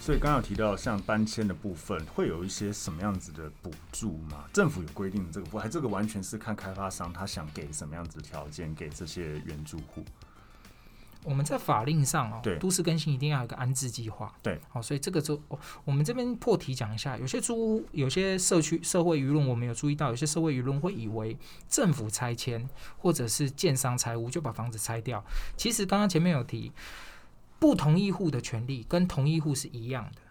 所以刚刚有提到像搬迁的部分，会有一些什么样子的补助吗？政府有规定这个不？还这个完全是看开发商他想给什么样子的条件给这些原住户。我们在法令上哦，对，都市更新一定要有一个安置计划，对，好，所以这个就我们这边破题讲一下，有些租屋，有些社区社会舆论，我们有注意到，有些社会舆论会以为政府拆迁或者是建商拆屋就把房子拆掉，其实刚刚前面有提，不同意户的权利跟同意户是一样的，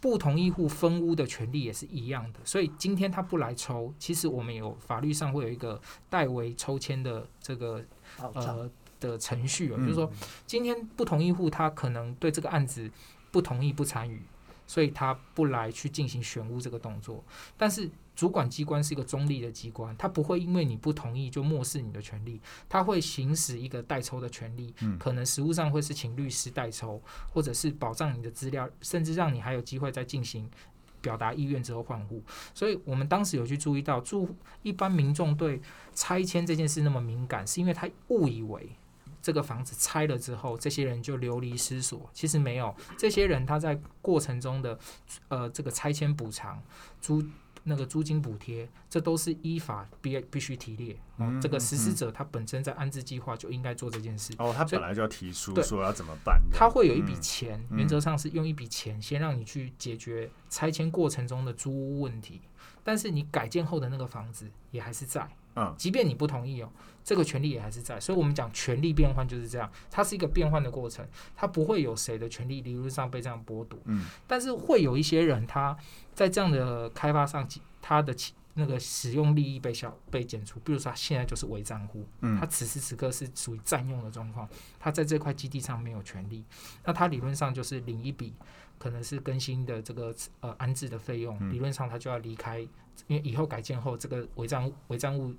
不同意户分屋的权利也是一样的，所以今天他不来抽，其实我们有法律上会有一个代为抽签的这个呃。的程序啊，就是说，今天不同意户他可能对这个案子不同意不参与，所以他不来去进行选屋这个动作。但是主管机关是一个中立的机关，他不会因为你不同意就漠视你的权利，他会行使一个代抽的权利。可能实务上会是请律师代抽，或者是保障你的资料，甚至让你还有机会再进行表达意愿之后换户。所以我们当时有去注意到，住一般民众对拆迁这件事那么敏感，是因为他误以为。这个房子拆了之后，这些人就流离失所。其实没有，这些人他在过程中的呃这个拆迁补偿、租那个租金补贴，这都是依法必必须提列。嗯，这个实施者他本身在安置计划就应该做这件事。哦，他本来就要提出说要怎么办。他会有一笔钱，嗯，原则上是用一笔钱先让你去解决拆迁过程中的租屋问题，但是你改建后的那个房子也还是在。嗯，即便你不同意哦，这个权利也还是在，所以我们讲权利变换就是这样，它是一个变换的过程，它不会有谁的权利理论上被这样剥夺。嗯，但是会有一些人他在这样的开发上，他的那个使用利益被消被减除，比如说他现在就是违占户，嗯，他此时此刻是属于占用的状况，他在这块基地上没有权利，那他理论上就是领一笔可能是更新的这个呃安置的费用，理论上他就要离开。因为以后改建后，这个违章违章物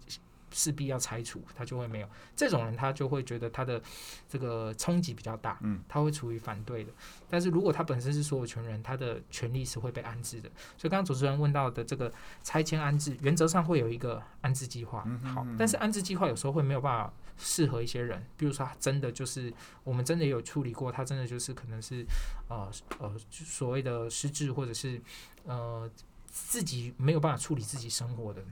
势必要拆除，他就会没有这种人，他就会觉得他的这个冲击比较大，嗯，他会处于反对的。但是如果他本身是所有权人，他的权利是会被安置的。所以刚刚主持人问到的这个拆迁安置，原则上会有一个安置计划，好，但是安置计划有时候会没有办法适合一些人，比如说他真的就是我们真的有处理过，他真的就是可能是呃呃所谓的失智或者是呃。自己没有办法处理自己生活的，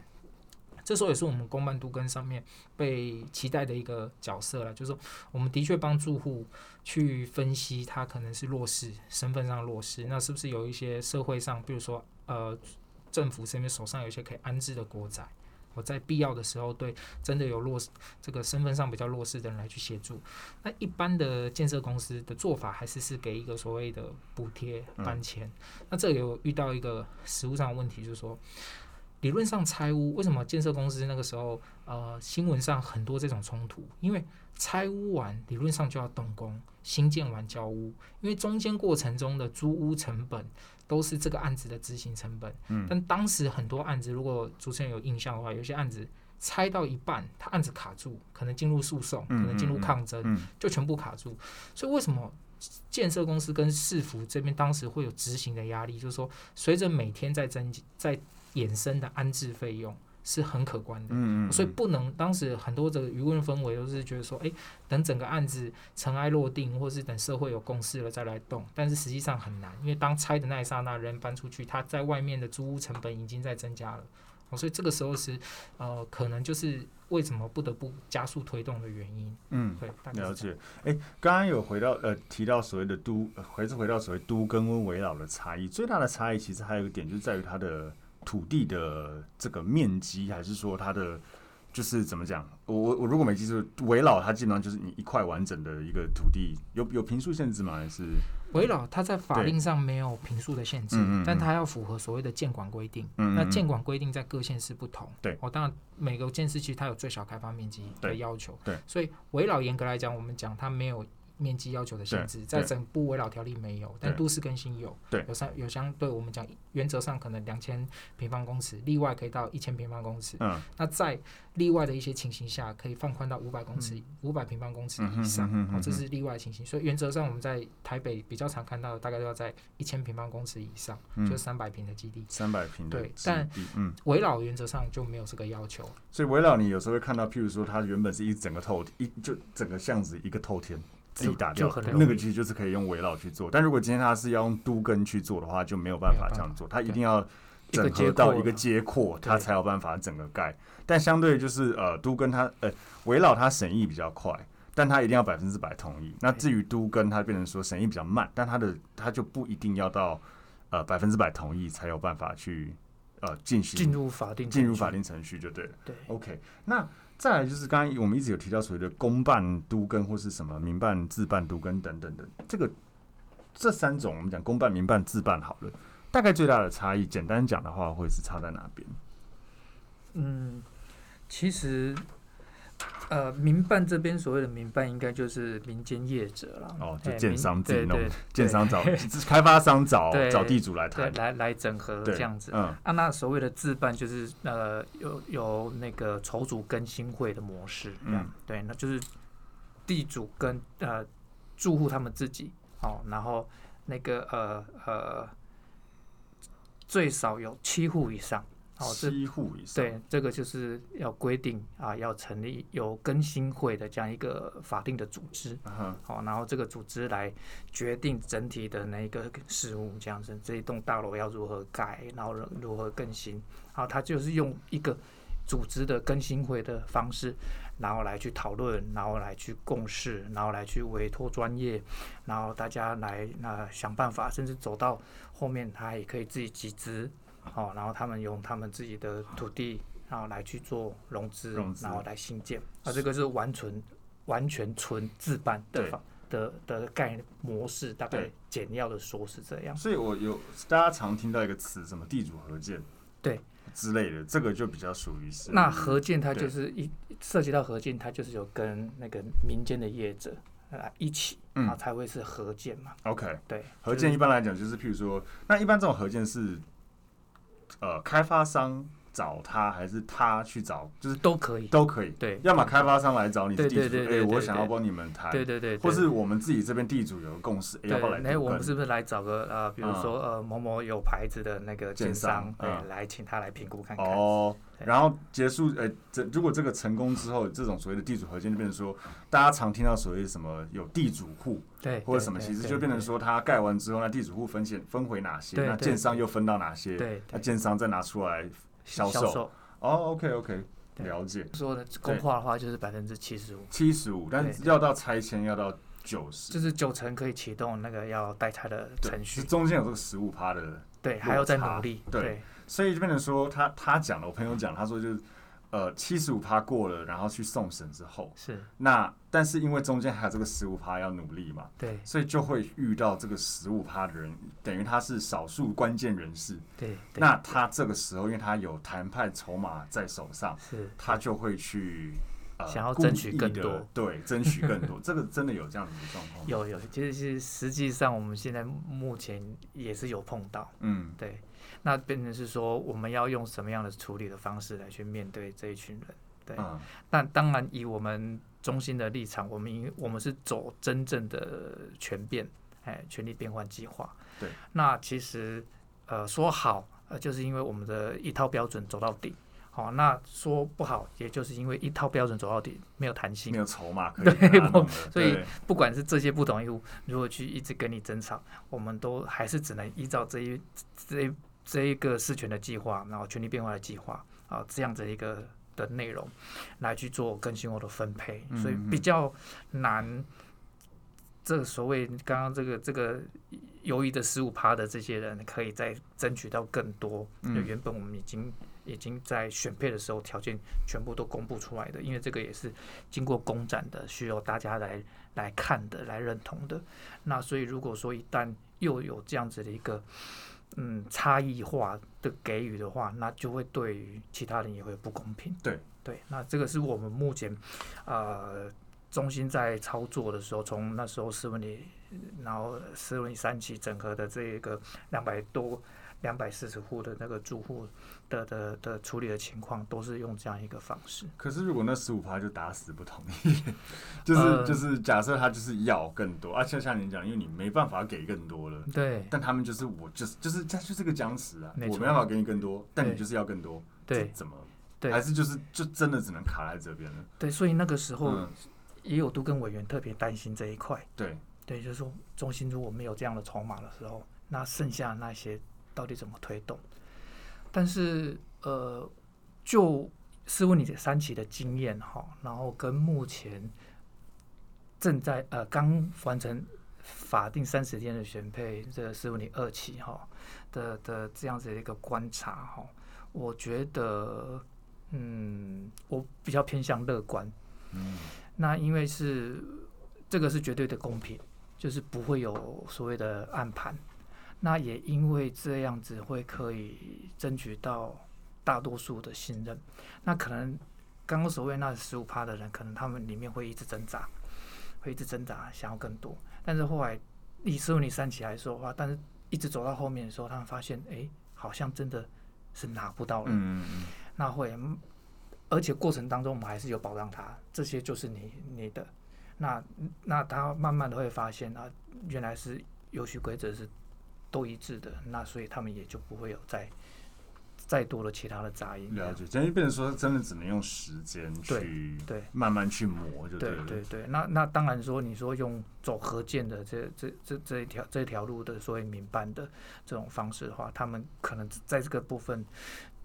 这时候也是我们公办都跟上面被期待的一个角色了。就是说，我们的确帮住户去分析他可能是弱势，身份上弱势，那是不是有一些社会上，比如说呃，政府这边手上有一些可以安置的国宅。我在必要的时候，对真的有弱势这个身份上比较弱势的人来去协助。那一般的建设公司的做法，还是是给一个所谓的补贴搬迁。那这有遇到一个实务上的问题，就是说，理论上拆屋，为什么建设公司那个时候呃新闻上很多这种冲突？因为拆屋完，理论上就要动工，新建完交屋，因为中间过程中的租屋成本。都是这个案子的执行成本，嗯，但当时很多案子，如果主持人有印象的话，有些案子拆到一半，他案子卡住，可能进入诉讼，可能进入抗争，就全部卡住。所以为什么建设公司跟市府这边当时会有执行的压力？就是说，随着每天在增在衍生的安置费用。是很可观的，嗯，所以不能当时很多的舆论氛围都是觉得说，哎，等整个案子尘埃落定，或是等社会有共识了再来动。但是实际上很难，因为当拆的那一刹那，人搬出去，他在外面的租屋成本已经在增加了，所以这个时候是呃，可能就是为什么不得不加速推动的原因。嗯，对，了解。哎，刚刚有回到呃提到所谓的都，还是回到所谓都跟温围绕的差异，最大的差异其实还有一个点，就是在于它的。土地的这个面积，还是说它的就是怎么讲？我我如果没记错，围绕它基本上就是你一块完整的一个土地，有有平数限制吗？还是围绕它在法令上没有平数的限制，但它要符合所谓的建管规定。那建管规定在各县市不同。对，哦，当然每个县市其实它有最小开发面积的要求。对，对，所以围绕严格来讲，我们讲它没有。面积要求的限制，在整部围老条例没有，但都市更新有，有相有相对我们讲原则上可能两千平方公尺，例外可以到一千平方公尺。嗯，那在例外的一些情形下，可以放宽到五百公尺、五百平方公尺以上。哦，这是例外情形。所以原则上我们在台北比较常看到的，大概都要在一千平方公尺以上，就三百平的基地。三百平对，但嗯，危老原则上就没有这个要求。所以围老你有时候会看到，譬如说它原本是一整个透一就整个巷子一个透天。自己打掉，那个其实就是可以用围绕去做。但如果今天他是要用都根去做的话，就没有办法这样做，他一定要整合到一个接阔，他才有办法整个盖。但相对就是呃，都根他呃围绕他审议比较快，但他一定要百分之百同意。那至于都跟，他变成说审议比较慢，但他的他就不一定要到呃百分之百同意才有办法去呃进行进入法定进入法定程序就对了。对，OK，那。再来就是刚刚我们一直有提到所谓的公办都更或是什么民办自办都更等等的，这个这三种我们讲公办、民办、自办好了，大概最大的差异，简单讲的话，会是差在哪边？嗯，其实。呃，民办这边所谓的民办，应该就是民间业者了。哦，就建商自己弄，建商找 开发商找找地主来谈，来来整合这样子。嗯，啊，那所谓的自办就是呃，有有那个筹组更新会的模式。嗯，对，那就是地主跟呃住户他们自己哦，然后那个呃呃最少有七户以上。哦，七户以上。对，这个就是要规定啊，要成立有更新会的这样一个法定的组织。好、uh huh. 然后这个组织来决定整体的那个事务，这样子，这一栋大楼要如何改，然后如何更新。然后他就是用一个组织的更新会的方式，然后来去讨论，然后来去共事，然后来去委托专业，然后大家来那想办法，甚至走到后面，他也可以自己集资。哦，然后他们用他们自己的土地，然后来去做融资，融资然后来新建。啊，这个是完全完全纯自办的方的的概念模式，大概简要的说是这样。所以我有大家常听到一个词，什么地主合建，对之类的，这个就比较属于是。那合建它就是一涉及到合建，它就是有跟那个民间的业者来一起，嗯，才会是合建嘛。OK，对，合建一般来讲就是，譬如说，那一般这种合建是。呃，开发商找他还是他去找，就是都可以，都可以。对，要么开发商来找你的地主，哎，我想要帮你们谈，对对对，或是我们自己这边地主有个共识，要不要来？哎，我们是不是来找个呃，比如说呃某某有牌子的那个建商，哎，来请他来评估看看。哦，然后结束，哎，这如果这个成功之后，这种所谓的地主合建就变成说，大家常听到所谓什么有地主户，对，或者什么，其实就变成说他盖完之后，那地主户分钱分回哪些，那建商又分到哪些，对，那建商再拿出来。销售哦，OK OK，了解。说的工化的话就是百分之七十五，七十五，但是要到拆迁要到九十，就是九成可以启动那个要代拆的程序。中间有这个十五趴的，对，还要再努力。对，所以就变成说他他讲了，我朋友讲，他说就是。呃，七十五趴过了，然后去送审之后，是那，但是因为中间还有这个十五趴要努力嘛，对，所以就会遇到这个十五趴的人，等于他是少数关键人士，对，那他这个时候，因为他有谈判筹码在手上，是，他就会去呃，想要争取更多，对，争取更多，这个真的有这样子的状况？有有，其实是实际上我们现在目前也是有碰到，嗯，对。那变成是说，我们要用什么样的处理的方式来去面对这一群人？对，那、嗯、当然以我们中心的立场，我们因我们是走真正的权变，哎，权力变换计划。对，那其实呃说好，呃就是因为我们的一套标准走到底。好，那说不好，也就是因为一套标准走到底，没有弹性，没有筹码可以。对，所以不管是这些不同意，如果去一直跟你争吵，我们都还是只能依照这一这一。这一个事权的计划，然后权力变化的计划啊，这样子一个的内容来去做更新后的分配，所以比较难。这所谓刚刚这个这个犹豫的十五趴的这些人，可以再争取到更多。嗯，原本我们已经已经在选配的时候条件全部都公布出来的，因为这个也是经过公展的，需要大家来来看的，来认同的。那所以如果说一旦又有这样子的一个。嗯，差异化的给予的话，那就会对于其他人也会不公平。对对，那这个是我们目前呃中心在操作的时候，从那时候斯文里，然后斯文里三期整合的这一个两百多。两百四十户的那个住户的的的处理的情况，都是用这样一个方式。可是如果那十五趴就打死不同意，就是、呃、就是假设他就是要更多，而、啊、且像你讲，因为你没办法给更多了，对。但他们就是我就是就是他就是个僵持啊，错我没办法给你更多，但你就是要更多，对，怎么？对，还是就是就真的只能卡在这边了。对，所以那个时候。嗯也有都跟委员特别担心这一块。对对，就是说中心如果没有这样的筹码的时候，那剩下那些到底怎么推动？但是呃，就斯文里三期的经验哈，然后跟目前正在呃刚完成法定三十天的选配这个斯文里二期哈的的这样子的一个观察哈，我觉得嗯，我比较偏向乐观。嗯，那因为是这个是绝对的公平，就是不会有所谓的暗盘。那也因为这样子会可以争取到大多数的信任，那可能刚刚所谓那十五趴的人，可能他们里面会一直挣扎，会一直挣扎，想要更多。但是后来以斯文里三起来说的话，但是一直走到后面的时候，他们发现，哎，好像真的是拿不到了。嗯嗯。那会，而且过程当中我们还是有保障他，这些就是你你的。那那他慢慢的会发现啊，原来是游戏规则是。都一致的，那所以他们也就不会有再再多的其他的杂音。了解，等于变成说，真的只能用时间去对慢慢去磨，就对对对对。那那当然说，你说用走合建的这这这这一条这条路的所谓民办的这种方式的话，他们可能在这个部分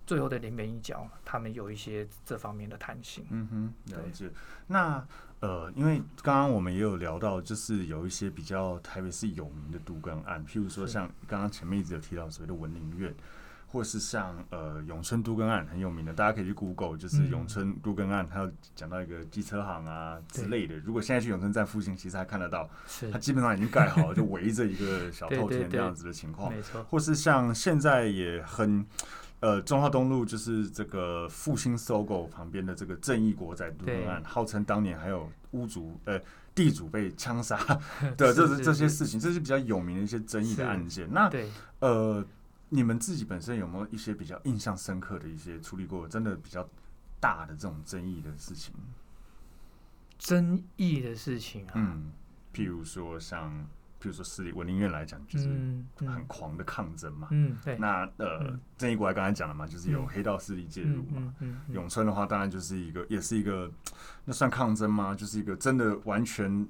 最后的临门一脚，他们有一些这方面的弹性。嗯哼，了解。那。呃，因为刚刚我们也有聊到，就是有一些比较台北市有名的都更案，譬如说像刚刚前面一直有提到所谓的文林院，或是像呃永春都更案很有名的，大家可以去 Google，就是永春都更案，它有讲到一个机车行啊之类的。如果现在去永春站附近，其实还看得到，它基本上已经盖好了，就围着一个小透天这样子的情况，没错。或是像现在也很。呃，中华东路就是这个复兴 SOGO 旁边的这个正义国宅都更案，号称当年还有屋主呃地主被枪杀 的这这些事情，这是比较有名的一些争议的案件。那呃，你们自己本身有没有一些比较印象深刻的一些处理过真的比较大的这种争议的事情？争议的事情啊，嗯，譬如说像。比如说，私立文林院来讲，就是很狂的抗争嘛。嗯，对。那呃，正义国刚才讲了嘛，就是有黑道势力介入嘛。嗯。永春的话，当然就是一个，也是一个，那算抗争吗？就是一个真的完全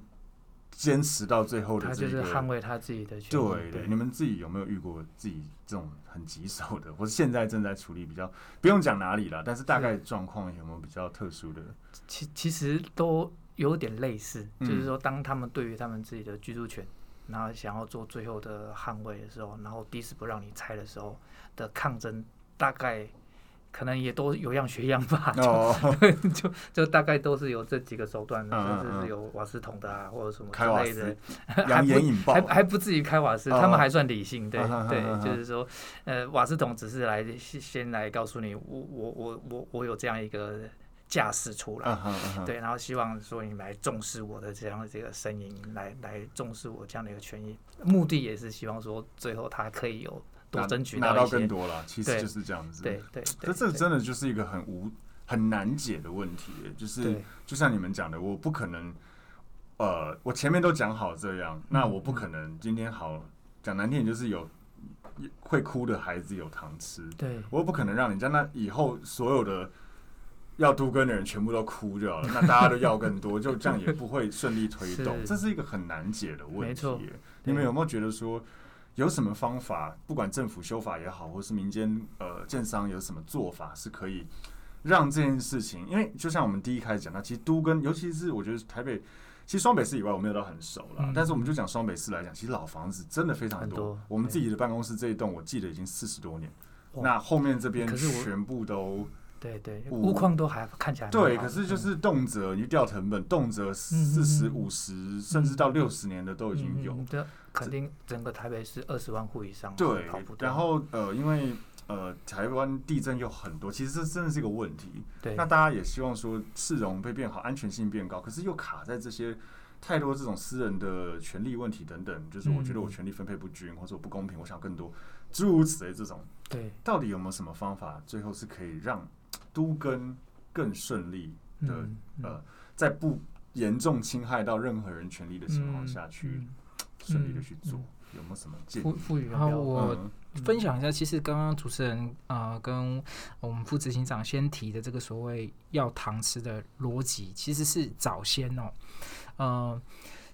坚持到最后的。他就是捍卫他自己的权利。对对，你们自己有没有遇过自己这种很棘手的，或者现在正在处理比较不用讲哪里了，但是大概状况有没有比较特殊的？其其实都有点类似，就是说，当他们对于他们自己的居住权。然后想要做最后的捍卫的时候，然后第一次不让你拆的时候的抗争，大概可能也都有样学样吧，就 就就大概都是有这几个手段的，甚至是有瓦斯桶的啊，或者什么之类的，还不还还不至于开瓦斯，他们还算理性，对对，就是说，呃，瓦斯桶只是来先来告诉你，我我我我我有这样一个。架势出来，uh huh, uh huh. 对，然后希望说你来重视我的这样的这个声音，来来重视我这样的一个权益，目的也是希望说最后他可以有多争取拿，到更多了，其实就是这样子。对对，这这真的就是一个很无很难解的问题，就是就像你们讲的，我不可能，呃，我前面都讲好这样，嗯、那我不可能今天好讲难听点，就是有会哭的孩子有糖吃，对，我不可能让人家，那以后所有的。要都跟的人全部都哭掉了，那大家都要更多，就这样也不会顺利推动，是这是一个很难解的问题。你们有没有觉得说，有什么方法，不管政府修法也好，或是民间呃建商有什么做法，是可以让这件事情？因为就像我们第一开始讲到，其实都跟，尤其是我觉得台北，其实双北市以外我没有到很熟了，嗯、但是我们就讲双北市来讲，其实老房子真的非常多。多我们自己的办公室这一栋，我记得已经四十多年，那后面这边全部都。对对，屋况都还看起来对，可是就是动辄你掉成本，动辄四十五十甚至到六十年的都已经有。这肯定整个台北是二十万户以上。对，然后呃，因为呃台湾地震又很多，其实这真的是一个问题。对，那大家也希望说市容被变好，安全性变高，可是又卡在这些太多这种私人的权利问题等等，就是我觉得我权利分配不均，或者我不公平，我想更多诸如此类这种。对，到底有没有什么方法，最后是可以让都更更顺利的，嗯嗯、呃，在不严重侵害到任何人权利的情况下去顺利的去做，嗯。嗯、有没有什么建议？然后我分享一下，其实刚刚主持人啊、呃，跟我们副执行长先提的这个所谓要糖吃的逻辑，其实是早先哦，呃。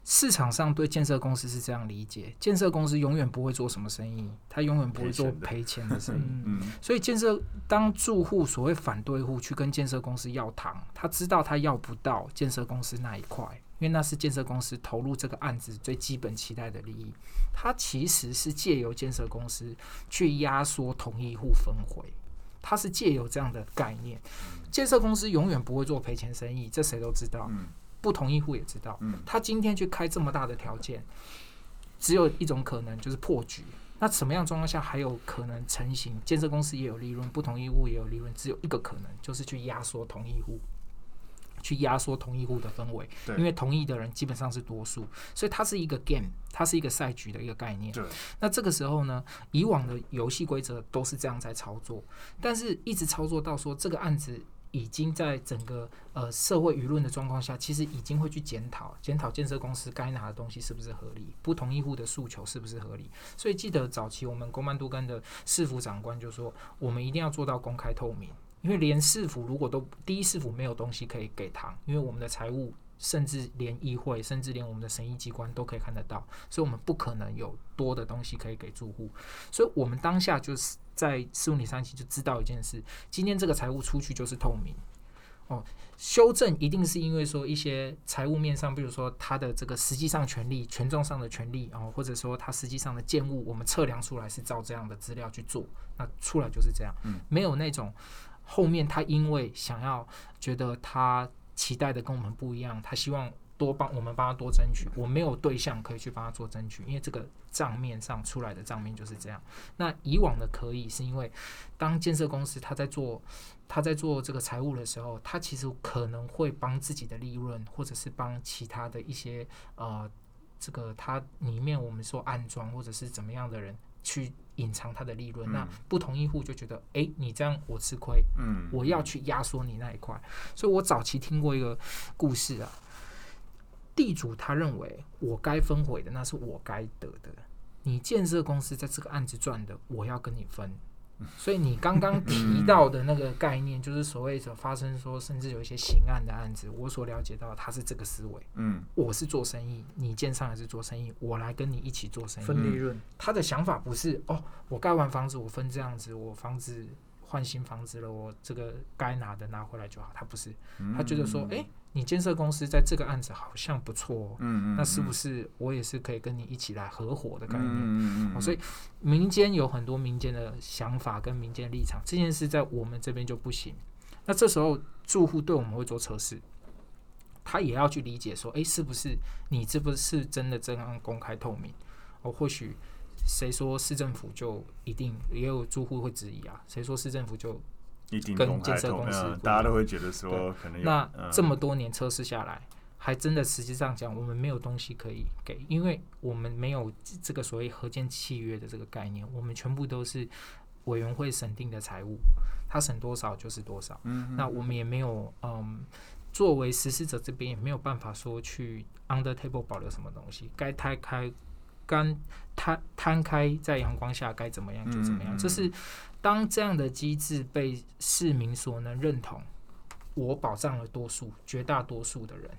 市场上对建设公司是这样理解：建设公司永远不会做什么生意，他永远不会做赔钱的生意。嗯，所以建设当住户所谓反对户去跟建设公司要糖，他知道他要不到建设公司那一块，因为那是建设公司投入这个案子最基本期待的利益。他其实是借由建设公司去压缩同一户分回，他是借由这样的概念。建设公司永远不会做赔钱生意，这谁都知道。不同意户也知道，他今天去开这么大的条件，只有一种可能就是破局。那什么样状况下还有可能成型？建设公司也有利润，不同意户也有利润，只有一个可能，就是去压缩同意户，去压缩同意户的氛围。因为同意的人基本上是多数，所以它是一个 game，它是一个赛局的一个概念。那这个时候呢，以往的游戏规则都是这样在操作，但是一直操作到说这个案子。已经在整个呃社会舆论的状况下，其实已经会去检讨检讨建设公司该拿的东西是不是合理，不同意户的诉求是不是合理。所以记得早期我们公办都更的市府长官就说，我们一定要做到公开透明，因为连市府如果都第一市府没有东西可以给糖，因为我们的财务甚至连议会甚至连我们的审议机关都可以看得到，所以我们不可能有多的东西可以给住户，所以我们当下就是。在四五零三期就知道一件事，今天这个财务出去就是透明哦。修正一定是因为说一些财务面上，比如说他的这个实际上权利、权重上的权利哦，或者说他实际上的建物，我们测量出来是照这样的资料去做，那出来就是这样。没有那种后面他因为想要觉得他期待的跟我们不一样，他希望。多帮我们帮他多争取，我没有对象可以去帮他做争取，因为这个账面上出来的账面就是这样。那以往的可以是因为，当建设公司他在做他在做这个财务的时候，他其实可能会帮自己的利润，或者是帮其他的一些呃这个他里面我们说安装或者是怎么样的人去隐藏他的利润。嗯、那不同意户就觉得，哎、欸，你这样我吃亏，嗯，我要去压缩你那一块。所以我早期听过一个故事啊。地主他认为我该分回的那是我该得的，你建设公司在这个案子赚的，我要跟你分。所以你刚刚提到的那个概念，就是所谓的发生说，甚至有一些刑案的案子，我所了解到他是这个思维。嗯，我是做生意，你建商也是做生意，我来跟你一起做生意，分利润。他的想法不是哦，我盖完房子我分这样子，我房子换新房子了，我这个该拿的拿回来就好。他不是，他觉得说，哎、欸。你建设公司在这个案子好像不错，哦，嗯，嗯，嗯，那是不是我也是可以跟你一起来合伙的概念？所以民间有很多民间的想法跟民间立场，这件事在我们这边就不行。那这时候住户对我们会做测试，他也要去理解说，哎，是不是你这不是真的这样公开透明？哦，或许谁说市政府就一定也有住户会质疑啊？谁说市政府就？跟建设公司，大家都会觉得说，可能那这么多年测试下来，还真的实际上讲，我们没有东西可以给，因为我们没有这个所谓合建契约的这个概念，我们全部都是委员会审定的财务，他审多少就是多少。那我们也没有，嗯，作为实施者这边也没有办法说去 under table 保留什么东西，该开开，刚摊摊开在阳光下该怎么样就怎么样，就是。当这样的机制被市民所能认同，我保障了多数、绝大多数的人，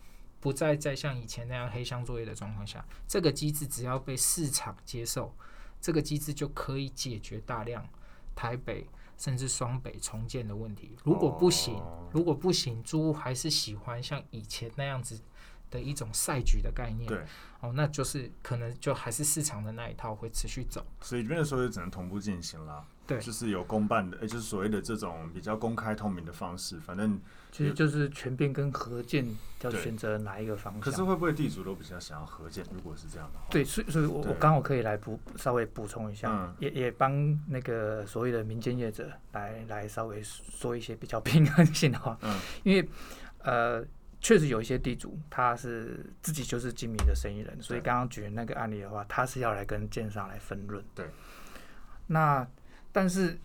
不再再像以前那样黑箱作业的状况下，这个机制只要被市场接受，这个机制就可以解决大量台北甚至双北重建的问题。如果不行，如果不行，租户还是喜欢像以前那样子的一种赛局的概念，对，哦，那就是可能就还是市场的那一套会持续走。所以这边的时候就只能同步进行了。对，就是有公办的，就是所谓的这种比较公开透明的方式，反正其实就是全变跟合建要选择哪一个方向。可是会不会地主都比较想要合建？如果是这样的话，对，所以所以我我刚好可以来补稍微补充一下，嗯、也也帮那个所谓的民间业者来来稍微说一些比较平衡性的话，嗯，因为呃确实有一些地主他是自己就是精明的生意人，所以刚刚举的那个案例的话，他是要来跟建商来分润，对，那。但是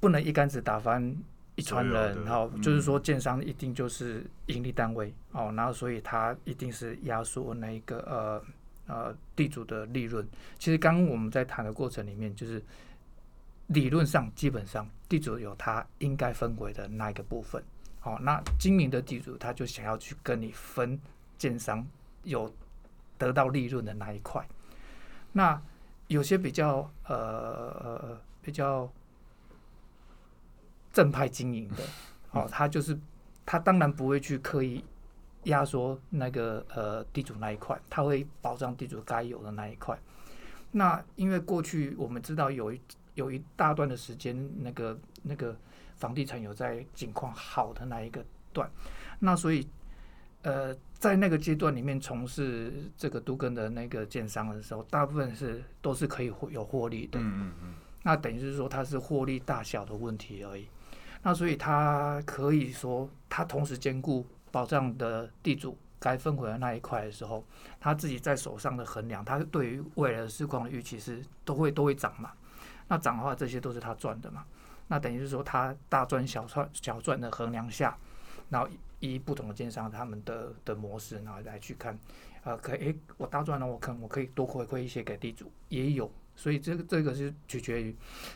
不能一竿子打翻一船人，然后就是说建商一定就是盈利单位哦，然后所以他一定是压缩那一个呃呃地主的利润。其实刚刚我们在谈的过程里面，就是理论上基本上地主有他应该分回的那一个部分。好，那精明的地主他就想要去跟你分建商有得到利润的那一块。那有些比较呃比较正派经营的，哦，他就是他当然不会去刻意压缩那个呃地主那一块，他会保障地主该有的那一块。那因为过去我们知道有一有一大段的时间，那个那个房地产有在景况好的那一个段，那所以呃在那个阶段里面从事这个都更的那个建商的时候，大部分是都是可以有获利的。嗯嗯嗯。那等于是说它是获利大小的问题而已。那所以他可以说，他同时兼顾保障的地主该分回的那一块的时候，他自己在手上的衡量，他对于未来的市况的预期是都会都会涨嘛。那涨的话，这些都是他赚的嘛。那等于是说，他大赚小赚小赚的衡量下，然后以不同的建商他们的的模式，然后来去看，呃，可以，诶，我大赚了，我可能我可以多回馈一些给地主，也有。所以这个这个是取决于，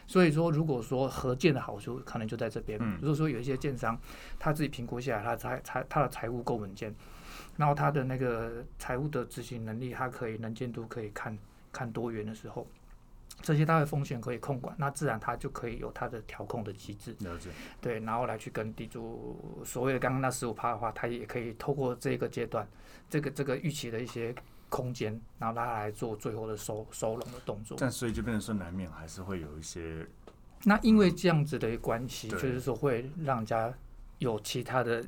所以说如果说合建的好处可能就在这边。如果说有一些建商他自己评估下来，他财财他的财务够稳健，然后他的那个财务的执行能力，他可以能见度可以看看多元的时候，这些大的风险可以控管，那自然它就可以有它的调控的机制。了解。对，然后来去跟地主所谓的刚刚那十五趴的话，它也可以透过这个阶段，这个这个预期的一些。空间，然后他来做最后的收收拢的动作。但所以就变成说，难免还是会有一些。那因为这样子的关系，就是说会让人家有其他的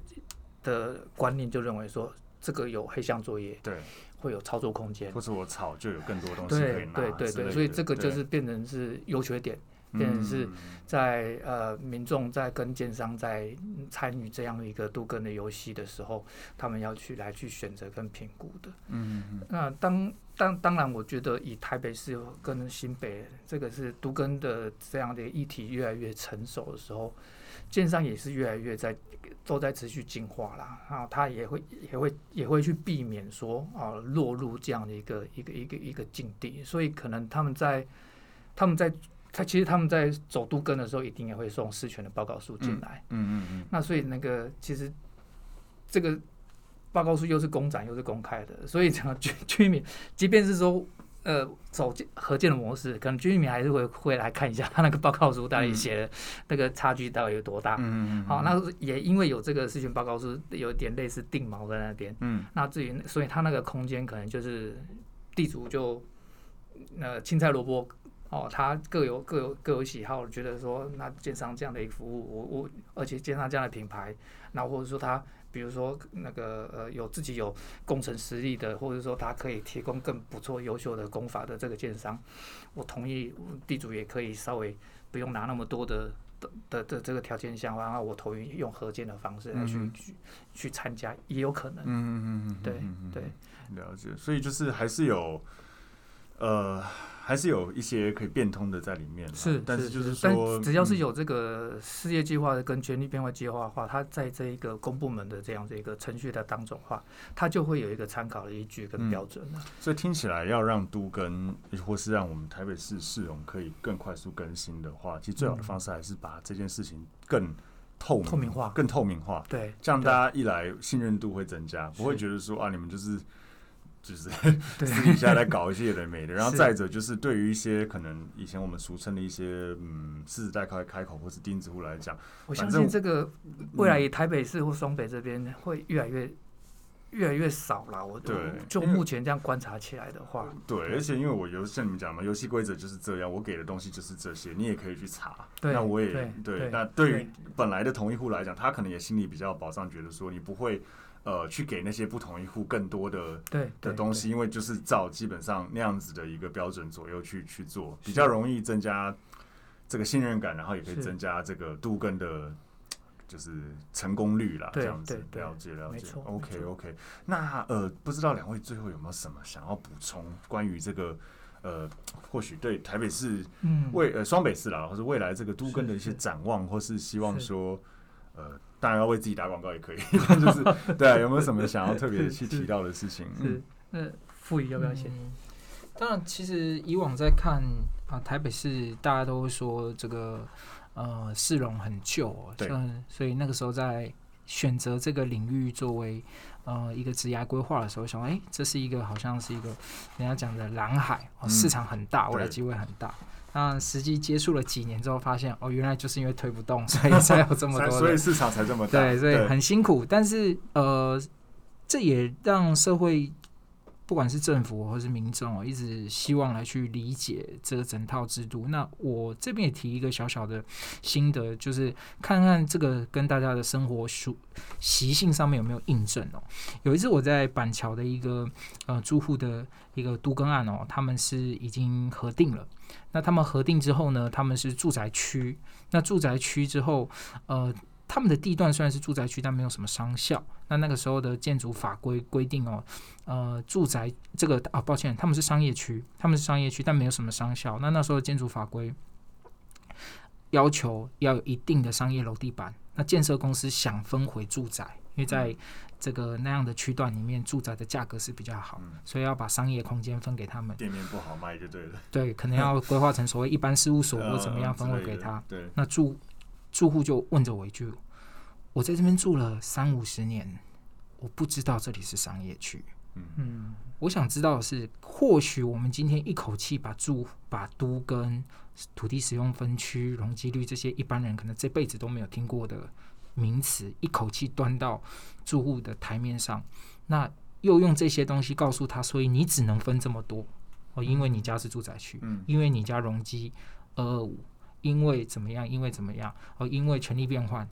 的观念，就认为说这个有黑箱作业，对，会有操作空间，或者我炒就有更多东西可以拿。对对对对，所以这个就是变成是优缺点。变成是在呃民众在跟建商在参与这样一个都更的游戏的时候，他们要去来去选择跟评估的。嗯。那当当当然，我觉得以台北市跟新北这个是都根的这样的议题越来越成熟的时候，建商也是越来越在都在持续进化啦。然后，他也会也会也会去避免说啊落入这样的一个一个一个一个境地，所以可能他们在他们在。他其实他们在走都跟的时候，一定也会送事权的报告书进来。嗯嗯嗯。那所以那个其实这个报告书又是公展又是公开的，所以讲居居民，即便是说呃走合建的模式，可能居民还是会会来看一下他那个报告书到底写的那个差距到底有多大。嗯嗯。好，那也因为有这个事情报告书，有点类似定锚在那边。嗯。那至于所以他那个空间可能就是地主就呃青菜萝卜。哦，他各有各有各有喜好，觉得说那建商这样的一个服务，我我而且建商这样的品牌，那或者说他比如说那个呃有自己有工程实力的，或者说他可以提供更不错优秀的工法的这个建商，我同意地主也可以稍微不用拿那么多的的的的这个条件下，然后我同意用合建的方式来去、嗯、去去参加，也有可能。嗯嗯嗯嗯，对对，了解。所以就是还是有呃。还是有一些可以变通的在里面，是，但是就是说，只要是有这个事业计划的跟权利变化计划的话，它在这一个公部门的这样的一个程序的当中的话，它就会有一个参考的依据跟标准、嗯、所以听起来要让都跟，或是让我们台北市市容可以更快速更新的话，其实最好的方式还是把这件事情更透明、透明化，更透明化。对，这样大家一来信任度会增加，不会觉得说啊，你们就是。就是 私底下来搞一些有的没的，然后再者就是对于一些可能以前我们俗称的一些嗯狮子大开开口或是钉子户来讲，我相信这个未来以台北市或双北这边会越来越越来越少了。我对，就目前这样观察起来的话，对，而且因为我游像你们讲嘛，游戏规则就是这样，我给的东西就是这些，你也可以去查。那我也对，那对于本来的同一户来讲，他可能也心里比较保障，觉得说你不会。呃，去给那些不同一户更多的对的东西，因为就是照基本上那样子的一个标准左右去去做，比较容易增加这个信任感，然后也可以增加这个都更的，就是成功率啦。这样子了解了解。OK OK。那呃，不知道两位最后有没有什么想要补充关于这个呃，或许对台北市未呃双北市啦，或者未来这个都更的一些展望，或是希望说呃。当然要为自己打广告也可以，就是对啊，有没有什么想要特别去提到的事情？是，那傅仪要不要先、嗯？当然，其实以往在看啊，台北市大家都会说这个呃市容很旧，对，所以那个时候在选择这个领域作为呃一个职涯规划的时候，想哎，这是一个好像是一个人家讲的蓝海，哦，市场很大，未来机会很大。那实际接触了几年之后，发现哦，原来就是因为推不动，所以才有这么多，所以市场才这么大，对，所以很辛苦。但是呃，这也让社会。不管是政府或是民众哦，一直希望来去理解这个整套制度。那我这边也提一个小小的心得，就是看看这个跟大家的生活习习性上面有没有印证哦。有一次我在板桥的一个呃住户的一个都更案哦，他们是已经核定了。那他们核定之后呢，他们是住宅区。那住宅区之后，呃。他们的地段虽然是住宅区，但没有什么商校。那那个时候的建筑法规规定哦，呃，住宅这个啊，抱歉，他们是商业区，他们是商业区，但没有什么商校。那那时候的建筑法规要求要有一定的商业楼地板。那建设公司想分回住宅，因为在这个那样的区段里面，住宅的价格是比较好，所以要把商业空间分给他们。店面不好卖就对了。对，可能要规划成所谓一般事务所或怎么样分位给他。对，那住。住户就问着我一句：“我在这边住了三五十年，我不知道这里是商业区。”嗯，我想知道的是，或许我们今天一口气把住、把都跟土地使用分区、容积率这些一般人可能这辈子都没有听过的名词，一口气端到住户的台面上，那又用这些东西告诉他，所以你只能分这么多哦，因为你家是住宅区，嗯，因为你家容积二二五。因为怎么样？因为怎么样？哦，因为权力变换，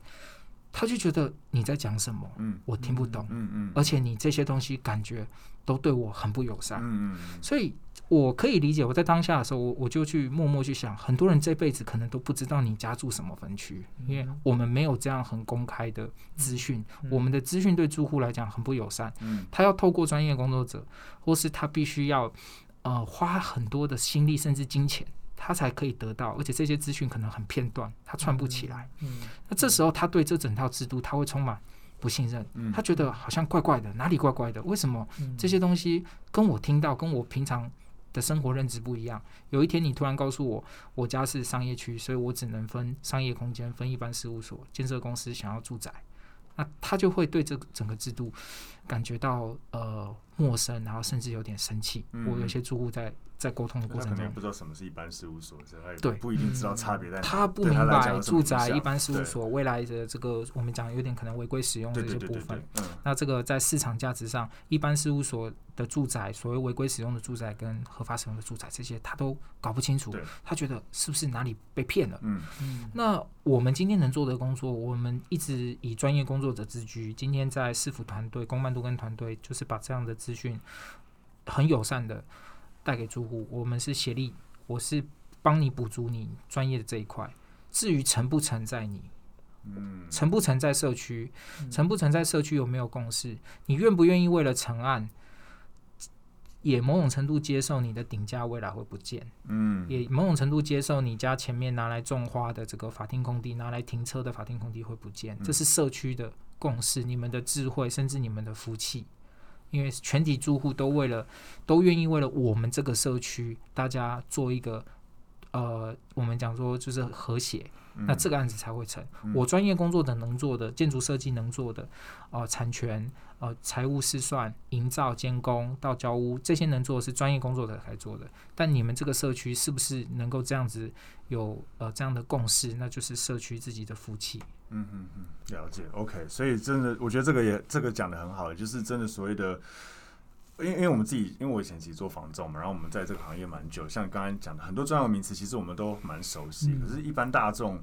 他就觉得你在讲什么？嗯，我听不懂。嗯嗯，而且你这些东西感觉都对我很不友善。嗯嗯，所以我可以理解。我在当下的时候，我我就去默默去想，很多人这辈子可能都不知道你家住什么分区，因为我们没有这样很公开的资讯。我们的资讯对住户来讲很不友善。嗯，他要透过专业工作者，或是他必须要呃花很多的心力甚至金钱。他才可以得到，而且这些资讯可能很片段，他串不起来。嗯，那这时候他对这整套制度他会充满不信任，他觉得好像怪怪的，哪里怪怪的？为什么这些东西跟我听到、跟我平常的生活认知不一样？有一天你突然告诉我，我家是商业区，所以我只能分商业空间、分一般事务所、建设公司想要住宅，那他就会对这个整个制度感觉到呃陌生，然后甚至有点生气。我有些住户在。在沟通的过程中，他可能不知道什么是一般事务所，对，不一定知道差别在哪。他不明白住宅一般事务所未来的这个，我们讲有点可能违规使用的这些部分。那这个在市场价值上，一般事务所的住宅，所谓违规使用的住宅跟合法使用的住宅，这些他都搞不清楚。他觉得是不是哪里被骗了？嗯嗯。那我们今天能做的工作，我们一直以专业工作者自居。今天在市府团队、公办都跟团队，就是把这样的资讯很友善的。带给住户，我们是协力，我是帮你补足你专业的这一块。至于成不成在你，嗯，成不成在社区，成不成在社区有没有共识？你愿不愿意为了成案，也某种程度接受你的顶价未来会不见，嗯，也某种程度接受你家前面拿来种花的这个法定空地，拿来停车的法定空地会不见，这是社区的共识，你们的智慧，甚至你们的福气。因为全体住户都为了，都愿意为了我们这个社区，大家做一个，呃，我们讲说就是和谐，那这个案子才会成。我专业工作者能做的，建筑设计能做的，呃，产权、呃，财务试算、营造、监工到交屋，这些能做的是专业工作者才做的。但你们这个社区是不是能够这样子有呃这样的共识？那就是社区自己的福气。嗯嗯嗯，了解。OK，所以真的，我觉得这个也这个讲得很好，就是真的所谓的，因为因为我们自己，因为我以前其实做房仲嘛，然后我们在这个行业蛮久，像刚刚讲的很多专业名词，其实我们都蛮熟悉，嗯、可是，一般大众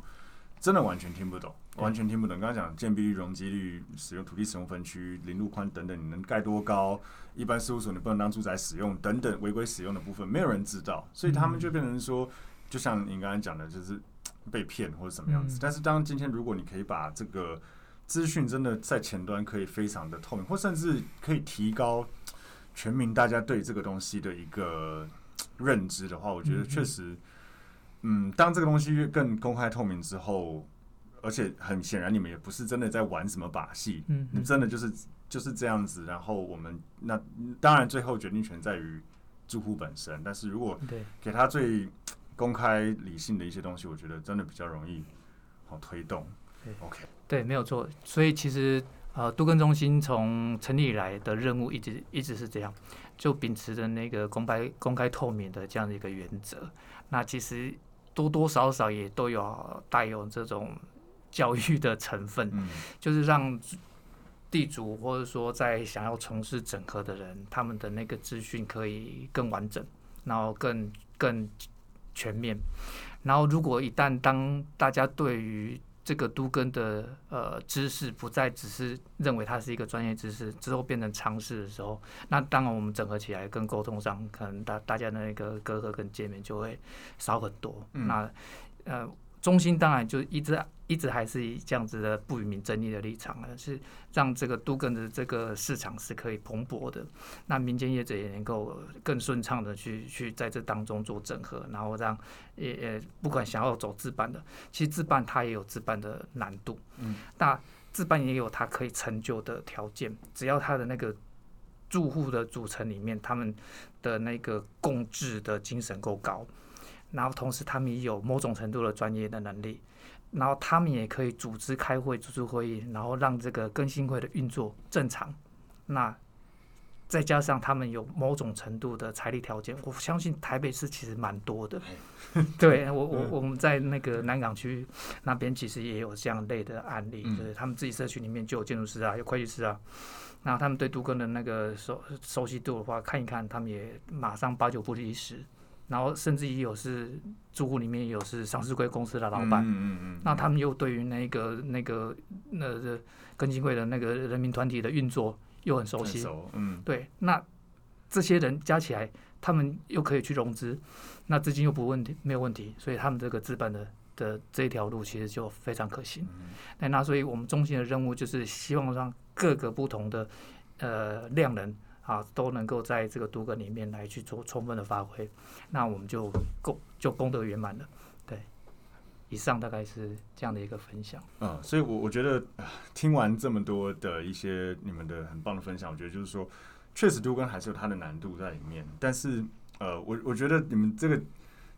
真的完全听不懂，完全听不懂。刚刚讲建蔽率、容积率、使用土地使用分区、临路宽等等，你能盖多高？一般事务所你不能当住宅使用等等违规使用的部分，没有人知道，所以他们就变成说，就像你刚刚讲的，就是。被骗或者什么样子，嗯、但是当今天如果你可以把这个资讯真的在前端可以非常的透明，或甚至可以提高全民大家对这个东西的一个认知的话，我觉得确实，嗯，当这个东西更公开透明之后，而且很显然你们也不是真的在玩什么把戏，嗯，你真的就是就是这样子，然后我们那当然最后决定权在于住户本身，但是如果给他最公开理性的一些东西，我觉得真的比较容易好推动。对。OK，对，没有错。所以其实呃，都更中心从成立以来的任务一直一直是这样，就秉持着那个公开、公开透明的这样的一个原则。那其实多多少少也都有带有这种教育的成分，嗯、就是让地主或者说在想要从事整合的人，他们的那个资讯可以更完整，然后更更全面。然后如果一旦当大家对于这个都跟的呃知识不再只是认为它是一个专业知识，之后变成常识的时候，那当然我们整合起来跟沟通上，可能大大家的那个隔阂跟界面就会少很多。嗯、那呃。中心当然就一直一直还是以这样子的不与民争利的立场，而是让这个都更的这个市场是可以蓬勃的，那民间业者也能够更顺畅的去去在这当中做整合，然后让也也不管想要走自办的，其实自办它也有自办的难度，嗯，那自办也有它可以成就的条件，只要它的那个住户的组成里面，他们的那个共治的精神够高。然后同时，他们也有某种程度的专业的能力，然后他们也可以组织开会、组织会议，然后让这个更新会的运作正常。那再加上他们有某种程度的财力条件，我相信台北市其实蛮多的。对 我，我我们在那个南港区那边其实也有这样类的案例，就是他们自己社区里面就有建筑师啊，有会计师啊，然后他们对都更的那个熟熟悉度的话，看一看，他们也马上八九不离十。然后甚至也有是住户里面也有是上市柜公司的老板，那他们又对于那个那个那个更新会的那个人民团体的运作又很熟悉，嗯，对，那这些人加起来，他们又可以去融资，那资金又不问题，没有问题，所以他们这个资本的的这一条路其实就非常可行。那那所以我们中心的任务就是希望让各个不同的呃量能。啊，都能够在这个都更里面来去做充分的发挥，那我们就功就功德圆满了。对，以上大概是这样的一个分享。嗯，所以我，我觉得听完这么多的一些你们的很棒的分享，我觉得就是说，确实都更还是有它的难度在里面。但是，呃，我我觉得你们这个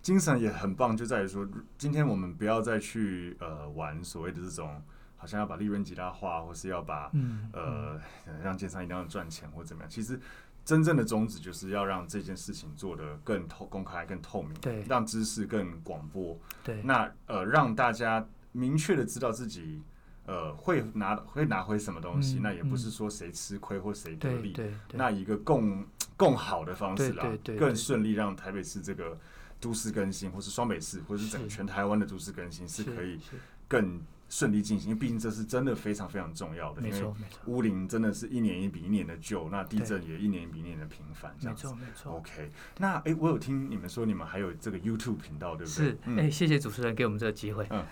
精神也很棒，就在于说，今天我们不要再去呃玩所谓的这种。好像要把利润极大化，或是要把、嗯、呃让建商一定要赚钱或怎么样？其实真正的宗旨就是要让这件事情做得更透公开、更透明，对，让知识更广播。对，那呃让大家明确的知道自己呃会拿会拿回什么东西，嗯、那也不是说谁吃亏或谁得利，对，对，对，那一个更更好的方式啦，对对对对。更顺利让台北市这个都市更新，或是双北市，或是整个全台湾的都市更新是可以更。顺利进行，因为毕竟这是真的非常非常重要的。没错，没错。屋林真的是一年一比一年的旧，那地震也一年比一年的频繁，这样子。没错，没错。OK，那哎、欸，我有听你们说你们还有这个 YouTube 频道，对不对？是，哎、嗯欸，谢谢主持人给我们这个机会。嗯，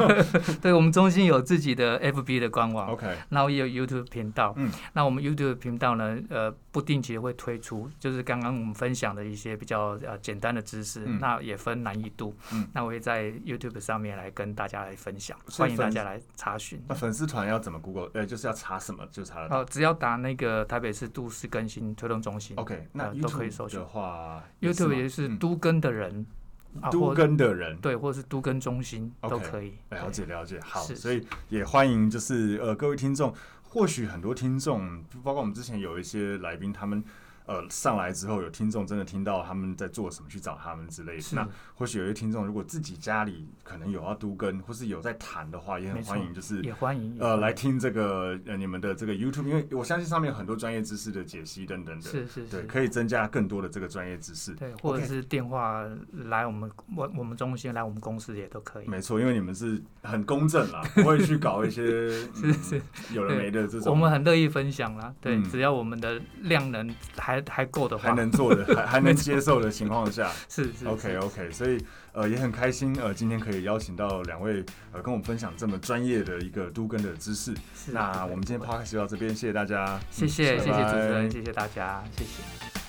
对，我们中心有自己的 FB 的官网，OK，然后也有 YouTube 频道。嗯，那我们 YouTube 频道呢，呃，不定期会推出，就是刚刚我们分享的一些比较呃简单的知识，嗯、那也分难易度。嗯，那我会在 YouTube 上面来跟大家来分享，欢迎大家来查询。那粉丝团要怎么 Google？呃，就是要查什么就查。哦，只要打那个台北市都市更新推动中心，OK，那、呃、都可以搜寻的话，YouTube 也是都更的人，嗯啊、都更的人，对，或者是都更中心都可以。了解了解，好，所以也欢迎就是呃各位听众，或许很多听众，包括我们之前有一些来宾，他们。呃，上来之后有听众真的听到他们在做什么，去找他们之类的。那或许有些听众，如果自己家里可能有要都跟，或是有在谈的话，也很欢迎，就是也欢迎呃来听这个呃你们的这个 YouTube，因为我相信上面有很多专业知识的解析等等的，是是是，对，可以增加更多的这个专业知识。对，或者是电话来我们我我们中心来我们公司也都可以。没错，因为你们是很公正啦，不会去搞一些 是是有的没的这种。我们很乐意分享啦，对，只要我们的量能还还够的话。还能做的，还还能接受的 情况下，是是 OK OK，所以呃也很开心呃今天可以邀请到两位呃跟我们分享这么专业的一个都根的知识。是那我们今天 Podcast 就到这边，谢谢大家，谢谢谢谢主持人，谢谢大家，谢谢。